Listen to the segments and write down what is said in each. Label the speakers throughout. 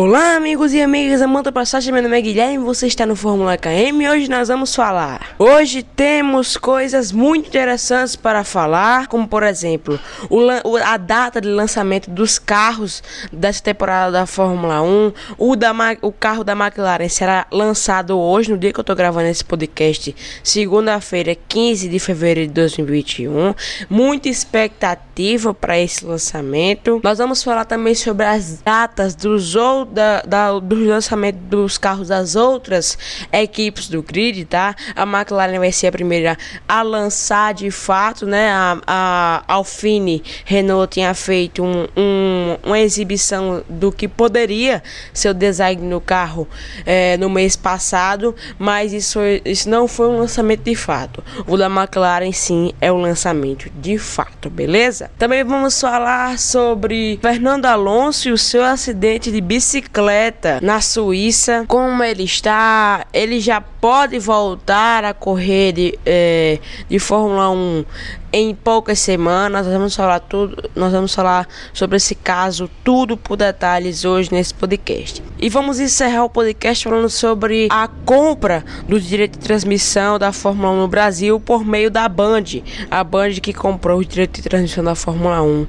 Speaker 1: Olá amigos e amigas, Amanda Passagem, meu nome é Guilherme, você está no Fórmula KM e hoje nós vamos falar. Hoje temos coisas muito interessantes para falar, como por exemplo, o, a data de lançamento dos carros dessa temporada da Fórmula 1. O, da, o carro da McLaren será lançado hoje, no dia que eu estou gravando esse podcast, segunda-feira, 15 de fevereiro de 2021. Muita expectativa para esse lançamento. Nós vamos falar também sobre as datas dos outros da, da, do lançamento dos carros das outras equipes do grid, tá? A McLaren vai ser a primeira a lançar de fato, né? A, a Alpine Renault tinha feito um, um, uma exibição do que poderia ser o design no carro é, no mês passado, mas isso, isso não foi um lançamento de fato. O da McLaren sim é o lançamento de fato, beleza? Também vamos falar sobre Fernando Alonso e o seu acidente de bicicleta bicicleta na Suíça. Como ele está, ele já pode voltar a correr de, é, de Fórmula 1 em poucas semanas. Nós vamos falar tudo, nós vamos falar sobre esse caso, tudo por detalhes hoje nesse podcast. E vamos encerrar o podcast falando sobre a compra do direito de transmissão da Fórmula 1 no Brasil por meio da Band. A Band que comprou o direito de transmissão da Fórmula 1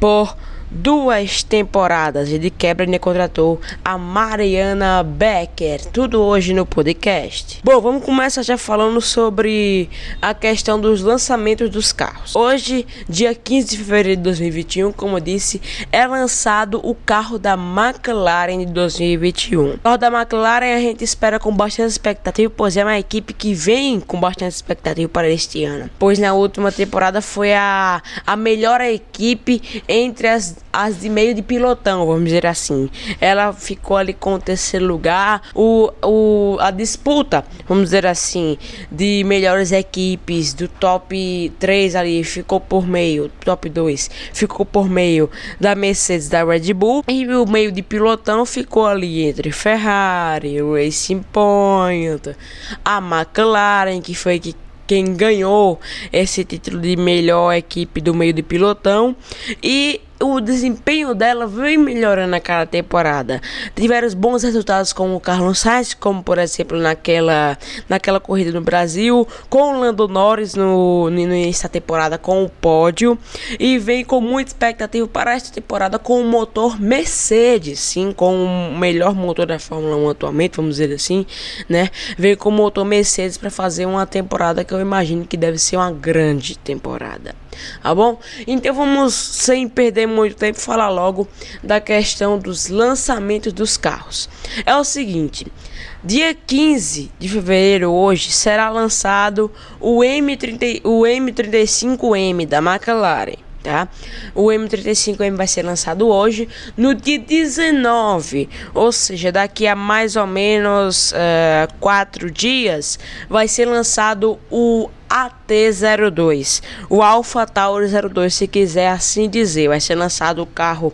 Speaker 1: por duas temporadas e de quebra ele contratou a Mariana Becker. Tudo hoje no podcast. Bom, vamos começar já falando sobre a questão dos lançamentos dos carros. Hoje, dia 15 de fevereiro de 2021, como eu disse, é lançado o carro da McLaren de 2021. O carro da McLaren a gente espera com bastante expectativa, pois é uma equipe que vem com bastante expectativa para este ano. Pois na última temporada foi a, a melhor equipe entre as as de meio de pilotão, vamos dizer assim. Ela ficou ali com o terceiro lugar. O, o, a disputa, vamos dizer assim, de melhores equipes do top 3 ali ficou por meio, top 2 ficou por meio da Mercedes da Red Bull. E o meio de pilotão ficou ali entre Ferrari, Racing Point, a McLaren, que foi que quem ganhou esse título de melhor equipe do meio de pilotão e o desempenho dela vem melhorando a cada temporada. Tiveram bons resultados com o Carlos Sainz, como por exemplo naquela, naquela corrida no Brasil, com o Lando Norris no, no início da temporada com o pódio, e vem com muita expectativa para esta temporada com o motor Mercedes, sim, com o melhor motor da Fórmula 1 atualmente, vamos dizer assim, né? Vem com o motor Mercedes para fazer uma temporada que eu imagino que deve ser uma grande temporada tá bom? Então vamos, sem perder muito tempo, falar logo da questão dos lançamentos dos carros. É o seguinte, dia 15 de fevereiro hoje será lançado o M30, o M35M da McLaren tá? O M35M vai ser lançado hoje, no dia 19, ou seja, daqui a mais ou menos uh, quatro dias, vai ser lançado o AT02, o Alpha Tauri 02, se quiser assim dizer. Vai ser lançado o carro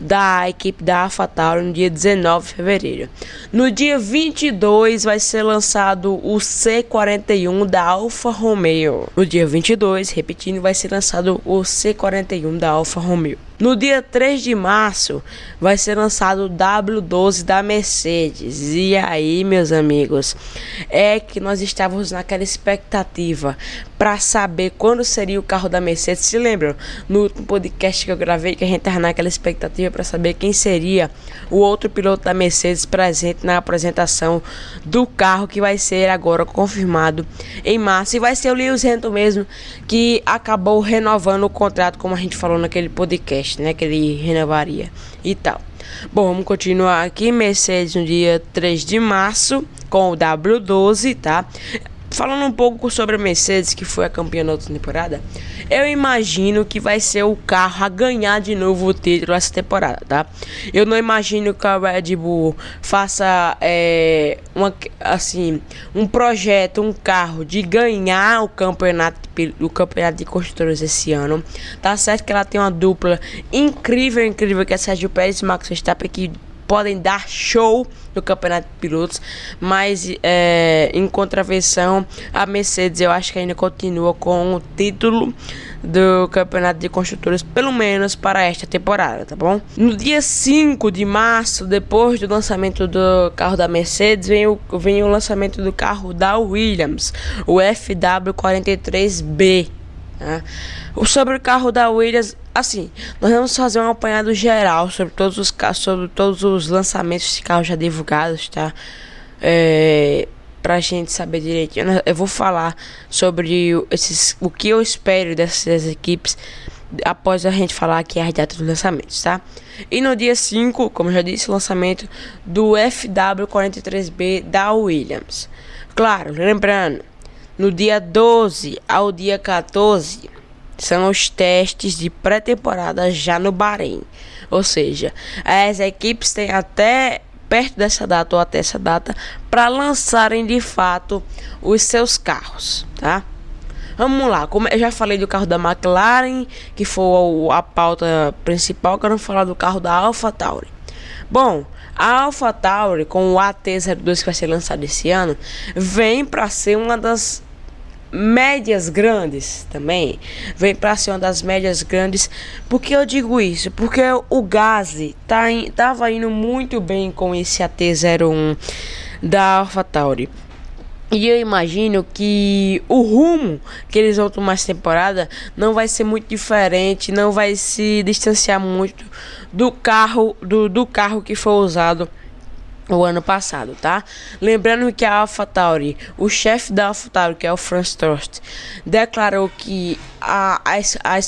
Speaker 1: da equipe da Alpha Tauri no dia 19 de fevereiro. No dia 22 vai ser lançado o C41 da Alfa Romeo. No dia 22, repetindo, vai ser lançado o C41 da Alfa Romeo. No dia 3 de março vai ser lançado o W12 da Mercedes. E aí, meus amigos, é que nós estávamos naquela expectativa para saber quando seria o carro da Mercedes. Se lembram no último podcast que eu gravei que a gente estava naquela expectativa para saber quem seria o outro piloto da Mercedes presente na apresentação do carro que vai ser agora confirmado em março e vai ser o Lewis Hamilton mesmo que acabou renovando o contrato como a gente falou naquele podcast né? Que ele renovaria e tal. Bom, vamos continuar aqui. Mercedes no dia 3 de março com o W12, tá? Falando um pouco sobre a Mercedes, que foi a campeã da outra temporada, eu imagino que vai ser o carro a ganhar de novo o título essa temporada, tá? Eu não imagino que a Red Bull faça é, uma, assim, um projeto, um carro de ganhar o campeonato, o campeonato de construtores esse ano. Tá certo que ela tem uma dupla incrível, incrível, que é Sérgio Pérez e Max Verstappen, que podem dar show no campeonato de pilotos, mas é, em contravenção, a Mercedes eu acho que ainda continua com o título do campeonato de construtores, pelo menos para esta temporada, tá bom? No dia 5 de março, depois do lançamento do carro da Mercedes, vem o, vem o lançamento do carro da Williams, o FW43B. Tá? Sobre o carro da Williams, assim, nós vamos fazer um apanhado geral sobre todos os sobre todos os lançamentos de carros já divulgados, tá? É, pra gente saber direitinho. Eu vou falar sobre esses, o que eu espero dessas equipes após a gente falar aqui as datas dos lançamentos, tá? E no dia 5, como já disse, o lançamento do FW43B da Williams. Claro, lembrando, no dia 12 ao dia 14 são os testes de pré-temporada já no Bahrein. Ou seja, as equipes têm até perto dessa data ou até essa data para lançarem de fato os seus carros, tá? Vamos lá, como eu já falei do carro da McLaren, que foi a pauta principal, quero falar do carro da AlphaTauri. Bom, a AlphaTauri com o AT02 que vai ser lançado esse ano, vem para ser uma das médias grandes também. Vem para cima das médias grandes. Por que eu digo isso? Porque o Gazi tá in, tava indo muito bem com esse AT01 da AlphaTauri. E eu imagino que o rumo que eles vão tomar essa temporada não vai ser muito diferente, não vai se distanciar muito do carro do, do carro que foi usado o ano passado, tá? Lembrando que a AlphaTauri, o chefe da AlphaTauri, que é o Franz Trost, declarou que a, a, a,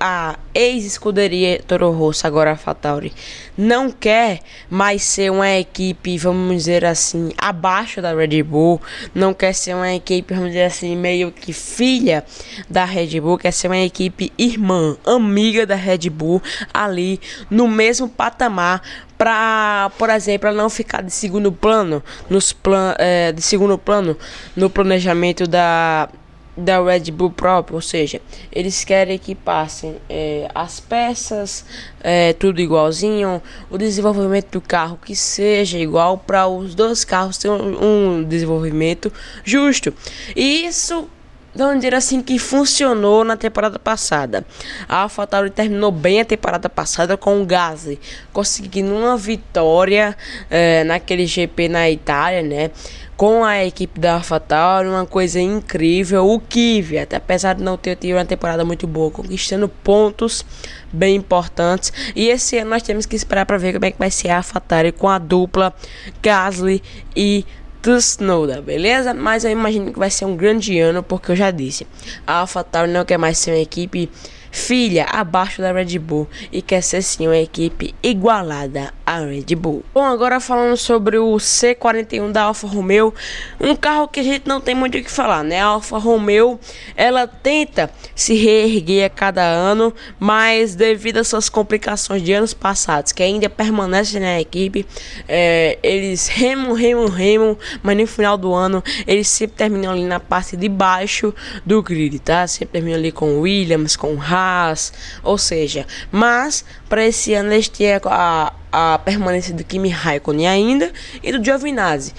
Speaker 1: a ex-escuderia Toro Rosso, agora a AlphaTauri, não quer mais ser uma equipe, vamos dizer assim, abaixo da Red Bull, não quer ser uma equipe, vamos dizer assim, meio que filha da Red Bull, quer ser uma equipe irmã, amiga da Red Bull, ali no mesmo patamar para, por exemplo, não ficar de segundo plano nos plan, é, de segundo plano no planejamento da da Red Bull próprio, ou seja, eles querem que passem é, as peças, é, tudo igualzinho, o desenvolvimento do carro que seja igual para os dois carros ter um, um desenvolvimento justo. E isso vamos dizer assim, que funcionou na temporada passada. A AlphaTauri terminou bem a temporada passada com o Gasly, conseguindo uma vitória é, naquele GP na Itália, né? Com a equipe da AlphaTauri, uma coisa incrível. O Kvyat, apesar de não ter tido uma temporada muito boa, conquistando pontos bem importantes. E esse ano nós temos que esperar para ver como é que vai ser a AlphaTauri com a dupla Gasly e Tsunoda, beleza? Mas eu imagino que vai ser um grande ano, porque eu já disse, a AlphaTauri não quer mais ser uma equipe filha abaixo da Red Bull e quer ser sim uma equipe igualada à Red Bull. Bom, agora falando sobre o C41 da Alfa Romeo, um carro que a gente não tem muito o que falar, né? A Alfa Romeo, ela tenta se reerguer a cada ano, mas devido às suas complicações de anos passados, que ainda permanecem na equipe, é, eles remam, remam, remam, mas no final do ano eles sempre terminam ali na parte de baixo do grid, tá? Sempre terminam ali com Williams, com Haas, ou seja, mas para esse ano eles têm a, a permanência do Kimi Raikkonen ainda e do Giovinazzi.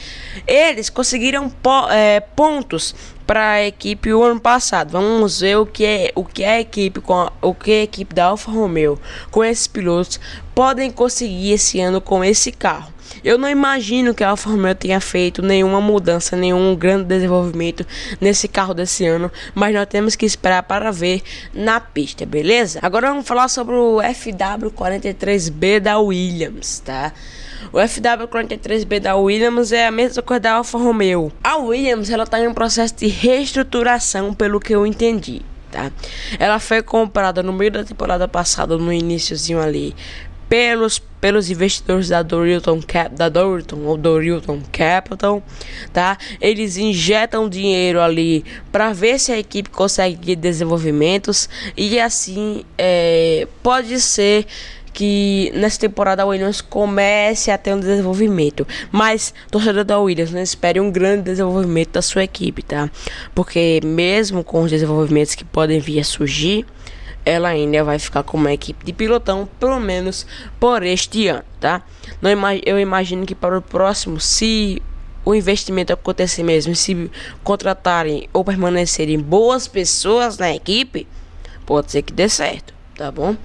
Speaker 1: Eles conseguiram po, é, pontos para a equipe o ano passado. Vamos ver o que é o que é a equipe com a, o que a equipe da Alfa Romeo com esses pilotos podem conseguir esse ano com esse carro. Eu não imagino que a Alfa Romeo tenha feito nenhuma mudança, nenhum grande desenvolvimento nesse carro desse ano, mas nós temos que esperar para ver na pista, beleza? Agora vamos falar sobre o FW43B da Williams, tá? O FW43B da Williams é a mesma coisa da Alfa Romeo. A Williams ela está em um processo de reestruturação, pelo que eu entendi. Tá? Ela foi comprada no meio da temporada passada, no iníciozinho ali, pelos, pelos investidores da Dorilton Cap, da Dorilton ou Dorilton Capital, tá? Eles injetam dinheiro ali para ver se a equipe consegue desenvolvimentos e assim é, pode ser que nessa temporada a Williams comece a ter um desenvolvimento. Mas, torcedor da Williams, não espere um grande desenvolvimento da sua equipe, tá? Porque mesmo com os desenvolvimentos que podem vir a surgir, ela ainda vai ficar como equipe de pilotão, pelo menos por este ano, tá? Não eu imagino que para o próximo, se o investimento acontecer mesmo, se contratarem ou permanecerem boas pessoas na equipe, pode ser que dê certo, tá bom?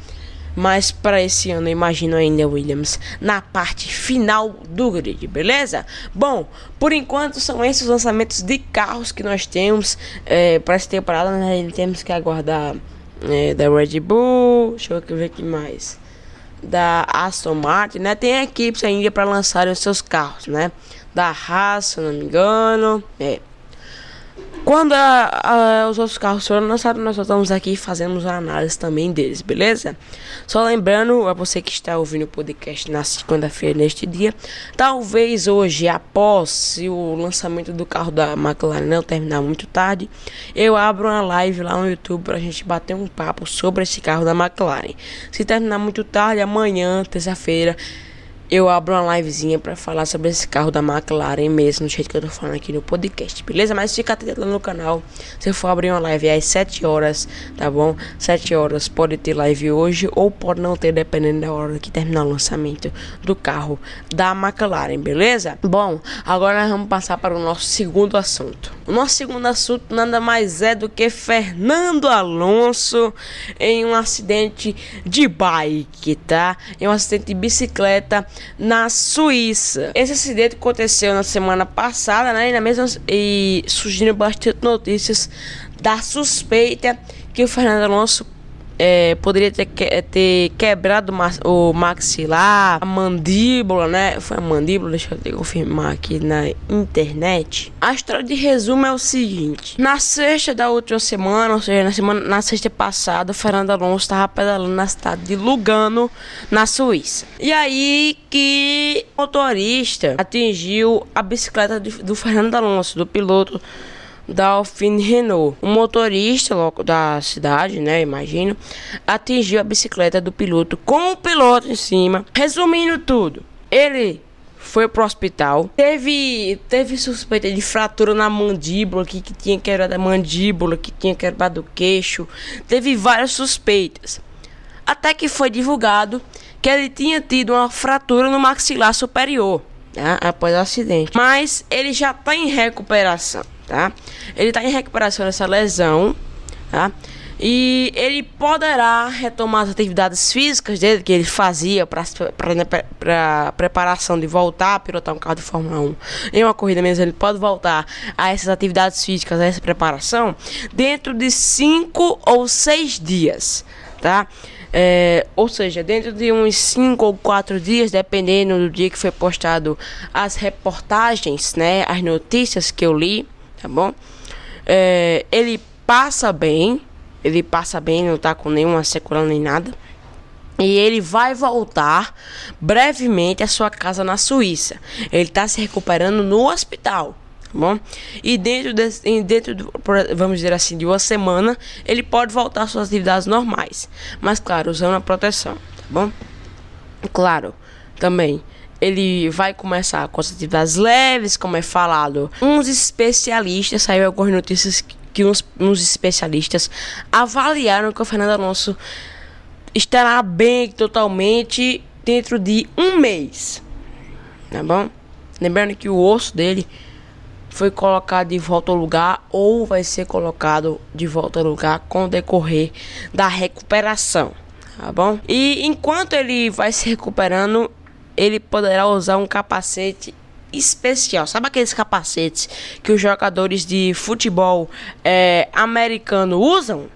Speaker 1: Mas para esse ano eu imagino ainda Williams na parte final do grid, beleza? Bom, por enquanto são esses os lançamentos de carros que nós temos é, para essa temporada. Né? Temos que aguardar é, da Red Bull, deixa eu ver aqui mais. Da Aston Martin, né? Tem equipes ainda para lançarem os seus carros, né? Da Haas, se não me engano. É. Quando a, a, os outros carros foram lançados, nós estamos aqui fazendo a análise também deles, beleza? Só lembrando a você que está ouvindo o podcast na segunda-feira, neste dia, talvez hoje, após o lançamento do carro da McLaren não terminar muito tarde, eu abro uma live lá no YouTube para a gente bater um papo sobre esse carro da McLaren. Se terminar muito tarde, amanhã, terça-feira eu abro uma livezinha para falar sobre esse carro da McLaren mesmo, do jeito que eu tô falando aqui no podcast, beleza? Mas fica atento lá no canal. Se for abrir uma live às 7 horas, tá bom? 7 horas pode ter live hoje ou pode não ter, dependendo da hora que terminar o lançamento do carro da McLaren, beleza? Bom, agora vamos passar para o nosso segundo assunto. O nosso segundo assunto nada mais é do que Fernando Alonso em um acidente de bike, tá? Em um acidente de bicicleta na Suíça. Esse acidente aconteceu na semana passada, né? E, na mesma, e surgiram bastante notícias da suspeita que o Fernando Alonso é, poderia ter, que, ter quebrado o maxilar, a mandíbula, né? Foi a mandíbula, deixa eu confirmar aqui na internet. A história de resumo é o seguinte: na sexta da última semana, ou seja, na, semana, na sexta passada, o Fernando Alonso estava pedalando na cidade de Lugano, na Suíça. E aí que o motorista atingiu a bicicleta do Fernando Alonso, do piloto da Alfine Renault. O motorista da cidade, né, imagino, atingiu a bicicleta do piloto com o piloto em cima. Resumindo tudo, ele foi pro hospital. Teve, teve suspeita de fratura na mandíbula, que, que tinha quebrado a mandíbula, que tinha quebrado o queixo. Teve várias suspeitas. Até que foi divulgado que ele tinha tido uma fratura no maxilar superior né, após o acidente. Mas ele já está em recuperação tá? Ele está em recuperação dessa lesão, tá? E ele poderá retomar as atividades físicas dele que ele fazia para preparação de voltar a pilotar um carro de Fórmula 1 em uma corrida mesmo. Ele pode voltar a essas atividades físicas, a essa preparação, dentro de 5 ou 6 dias, tá? É, ou seja, dentro de uns 5 ou 4 dias, dependendo do dia que foi postado as reportagens, né, as notícias que eu li, tá bom? É, ele passa bem, ele passa bem, não tá com nenhuma sequela nem nada. E ele vai voltar brevemente à sua casa na Suíça. Ele está se recuperando no hospital, tá bom? E dentro, de, dentro do, vamos dizer assim, de uma semana, ele pode voltar às suas atividades normais. Mas, claro, usando a proteção, tá bom? Claro, também ele vai começar com as atividades leves, como é falado. Uns especialistas, saiu algumas notícias que uns, uns especialistas avaliaram que o Fernando Alonso estará bem totalmente dentro de um mês. Tá bom? Lembrando que o osso dele foi colocado de volta ao lugar ou vai ser colocado de volta ao lugar com o decorrer da recuperação. Tá bom? E enquanto ele vai se recuperando, ele poderá usar um capacete especial. Sabe aqueles capacetes que os jogadores de futebol é, americano usam?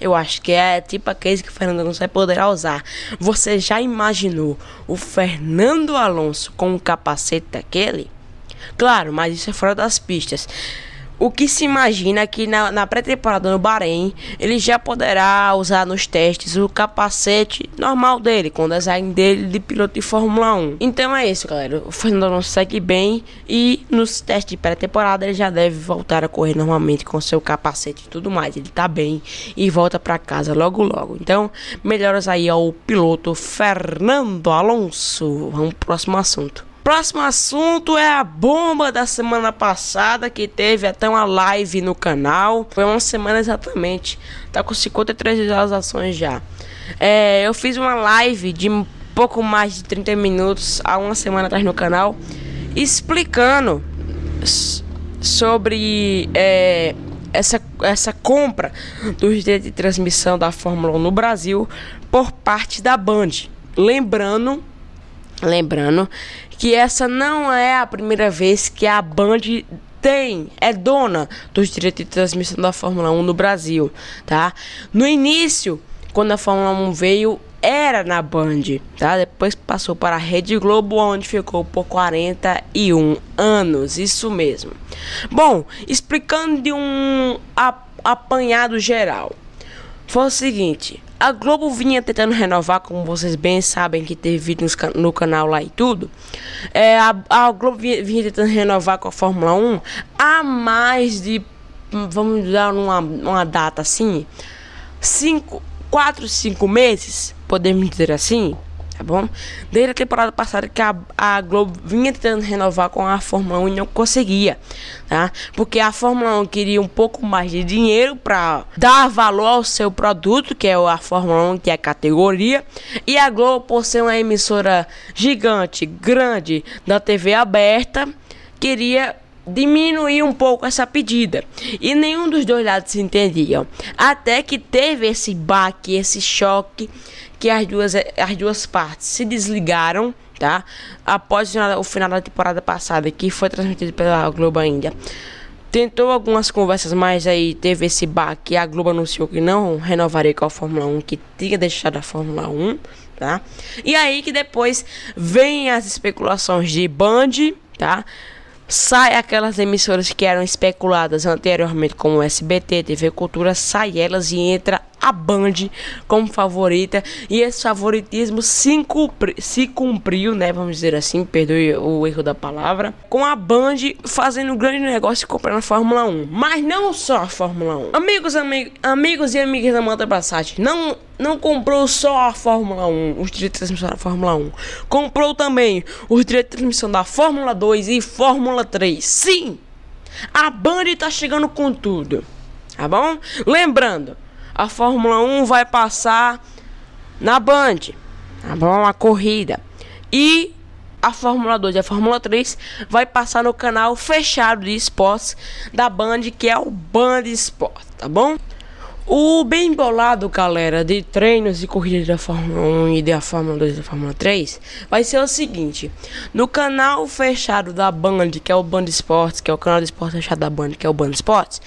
Speaker 1: Eu acho que é tipo aqueles que o Fernando Alonso vai poder usar. Você já imaginou o Fernando Alonso com um capacete daquele? Claro, mas isso é fora das pistas o que se imagina que na, na pré-temporada no Bahrein ele já poderá usar nos testes o capacete normal dele, com o design dele de piloto de Fórmula 1. Então é isso, galera. O Fernando Alonso segue bem e nos testes de pré-temporada ele já deve voltar a correr normalmente com seu capacete e tudo mais. Ele tá bem e volta para casa logo logo. Então, melhoras aí ao piloto Fernando Alonso. Vamos pro próximo assunto. Próximo assunto é a bomba da semana passada que teve até uma live no canal. Foi uma semana exatamente. Tá com 53 visualizações já. É, eu fiz uma live de pouco mais de 30 minutos há uma semana atrás no canal explicando sobre é, essa, essa compra dos direitos de transmissão da Fórmula 1 no Brasil por parte da Band. Lembrando, lembrando que essa não é a primeira vez que a Band tem, é dona dos direitos de transmissão da Fórmula 1 no Brasil, tá? No início, quando a Fórmula 1 veio, era na Band, tá? Depois passou para a Rede Globo, onde ficou por 41 anos, isso mesmo. Bom, explicando de um apanhado geral, foi o seguinte: a Globo vinha tentando renovar, como vocês bem sabem que teve vídeo no canal lá e tudo. É, a, a Globo vinha, vinha tentando renovar com a Fórmula 1 há mais de, vamos dar uma, uma data assim, cinco 4, 5 meses, podemos dizer assim, tá bom? Desde a temporada passada que a, a Globo vinha tentando renovar com a Fórmula 1 e não conseguia, tá? Porque a Fórmula 1 queria um pouco mais de dinheiro para dar valor ao seu produto, que é a Fórmula 1, que é a categoria, e a Globo, por ser uma emissora gigante, grande da TV aberta, queria diminuir um pouco essa pedida. E nenhum dos dois lados se entendiam. Até que teve esse baque, esse choque, que as duas, as duas partes se desligaram, tá? Após o final, da temporada passada, que foi transmitido pela Globo ainda. Tentou algumas conversas, mas aí teve esse baque. A Globo anunciou que não renovaria com a Fórmula 1, que tinha deixado a Fórmula 1, tá? E aí que depois vem as especulações de Band, tá? sai aquelas emissoras que eram especuladas anteriormente como SBT, TV Cultura, sai elas e entra a Band como favorita e esse favoritismo se, cumpri, se cumpriu, né? Vamos dizer assim, perdoe o erro da palavra, com a Band fazendo um grande negócio e comprando a Fórmula 1. Mas não só a Fórmula 1. Amigos, amig, amigos e amigas da Manta Passagem, não não comprou só a Fórmula 1, os direitos de transmissão da Fórmula 1. Comprou também os direitos de transmissão da Fórmula 2 e Fórmula 3. Sim! A Band tá chegando com tudo. Tá bom? Lembrando, a Fórmula 1 vai passar na Band, tá bom? A corrida. E a Fórmula 2 e a Fórmula 3 vai passar no canal fechado de esportes da Band, que é o Band Esporte, tá bom? O bem bolado, galera, de treinos e corridas da Fórmula 1 e da Fórmula 2 e da Fórmula 3 vai ser o seguinte: no canal fechado da Band, que é o Band Esportes, que é o canal de esporte fechado da Band, que é o Band Esportes,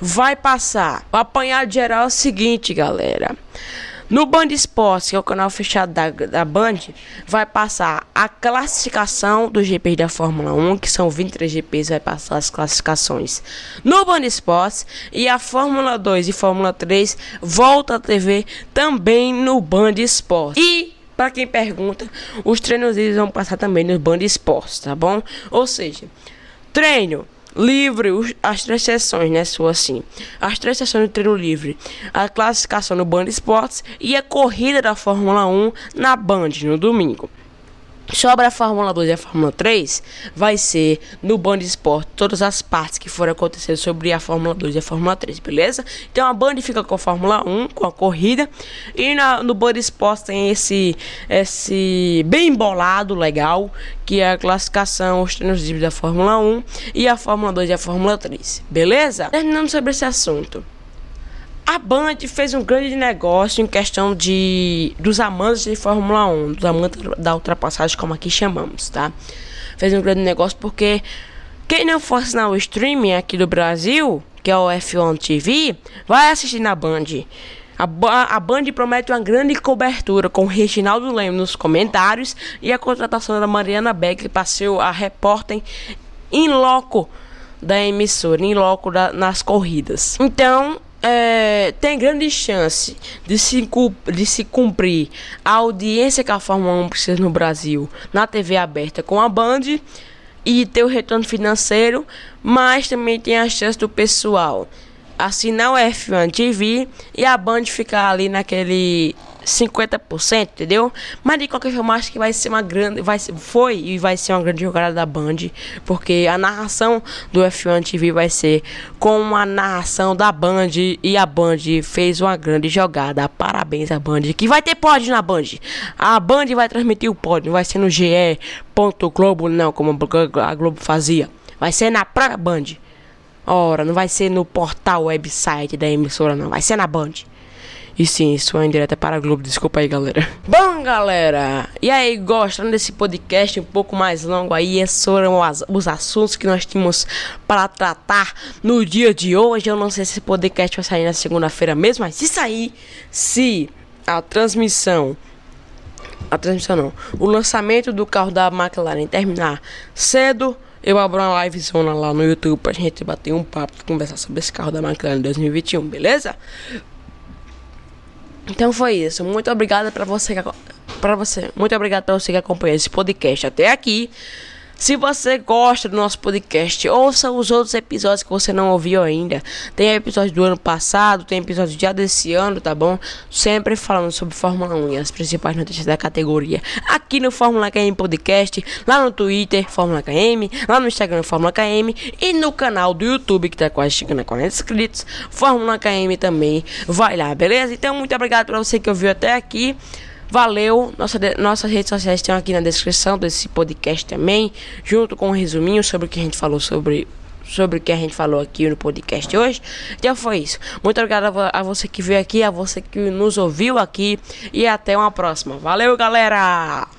Speaker 1: vai passar. O apanhado geral é o seguinte, galera. No Band Esportes, que é o canal fechado da, da Band, vai passar a classificação dos GPs da Fórmula 1, que são 23 GPs, vai passar as classificações no Band Esportes. E a Fórmula 2 e Fórmula 3 volta a TV também no Band Esportes. E para quem pergunta, os treinos eles vão passar também no Band Esportes, tá bom? Ou seja, treino livre, as três sessões, né? Sua assim. As três sessões de treino livre. A classificação no Band Esportes e a corrida da Fórmula 1 na Band no domingo. Sobre a Fórmula 2 e a Fórmula 3, vai ser no Band Esporte todas as partes que forem acontecer sobre a Fórmula 2 e a Fórmula 3, beleza? Então a Band fica com a Fórmula 1, com a corrida, e na, no Band Esporte tem esse, esse bem bolado, legal, que é a classificação, os treinos livres da Fórmula 1 e a Fórmula 2 e a Fórmula 3, beleza? Terminando sobre esse assunto. A Band fez um grande negócio em questão de dos amantes de Fórmula 1, dos amantes da ultrapassagem, como aqui chamamos, tá? Fez um grande negócio porque quem não for assinar o streaming aqui do Brasil, que é o F1 TV, vai assistir na Band. A, a Band promete uma grande cobertura com Reginaldo Leme nos comentários e a contratação da Mariana Beck para ser a repórter em loco da emissora, em loco da, nas corridas. Então, é, tem grande chance de se, de se cumprir a audiência que a Fórmula 1 precisa no Brasil na TV aberta com a Band e ter o retorno financeiro, mas também tem a chance do pessoal assinar o F1 TV e a Band ficar ali naquele 50%, entendeu? Mas de qualquer forma, acho que vai ser uma grande. Vai, foi e vai ser uma grande jogada da Band. Porque a narração do F1 TV vai ser com a narração da Band. E a Band fez uma grande jogada. Parabéns a Band. Que vai ter pódio na Band. A Band vai transmitir o pódio. Vai ser no ge.globo, não, como a Globo fazia. Vai ser na própria Band. Ora, não vai ser no portal website da emissora, não. Vai ser na Band. E sim, isso é indireta para a Globo, desculpa aí, galera. Bom, galera, e aí, gostando desse podcast um pouco mais longo aí? Esses foram as, os assuntos que nós tínhamos para tratar no dia de hoje. Eu não sei se esse podcast vai sair na segunda-feira mesmo, mas se sair, se a transmissão a transmissão não, o lançamento do carro da McLaren terminar cedo, eu abro uma livezona lá no YouTube pra gente bater um papo, conversar sobre esse carro da McLaren 2021, beleza? Então foi isso. Muito obrigado para você para você. Muito obrigado para você que acompanhou esse podcast até aqui. Se você gosta do nosso podcast, ouça os outros episódios que você não ouviu ainda. Tem episódio do ano passado, tem episódio já desse ano, tá bom? Sempre falando sobre Fórmula 1 e as principais notícias da categoria. Aqui no Fórmula KM Podcast, lá no Twitter, Fórmula KM, lá no Instagram, Fórmula KM e no canal do YouTube, que tá quase chegando a 40 inscritos, Fórmula KM também. Vai lá, beleza? Então, muito obrigado para você que ouviu até aqui. Valeu! Nossa, nossas redes sociais estão aqui na descrição desse podcast também, junto com um resuminho sobre o que a gente falou sobre sobre o que a gente falou aqui no podcast hoje. Então foi isso. Muito obrigado a, você que veio aqui, a você que nos ouviu aqui e até uma próxima. Valeu, galera!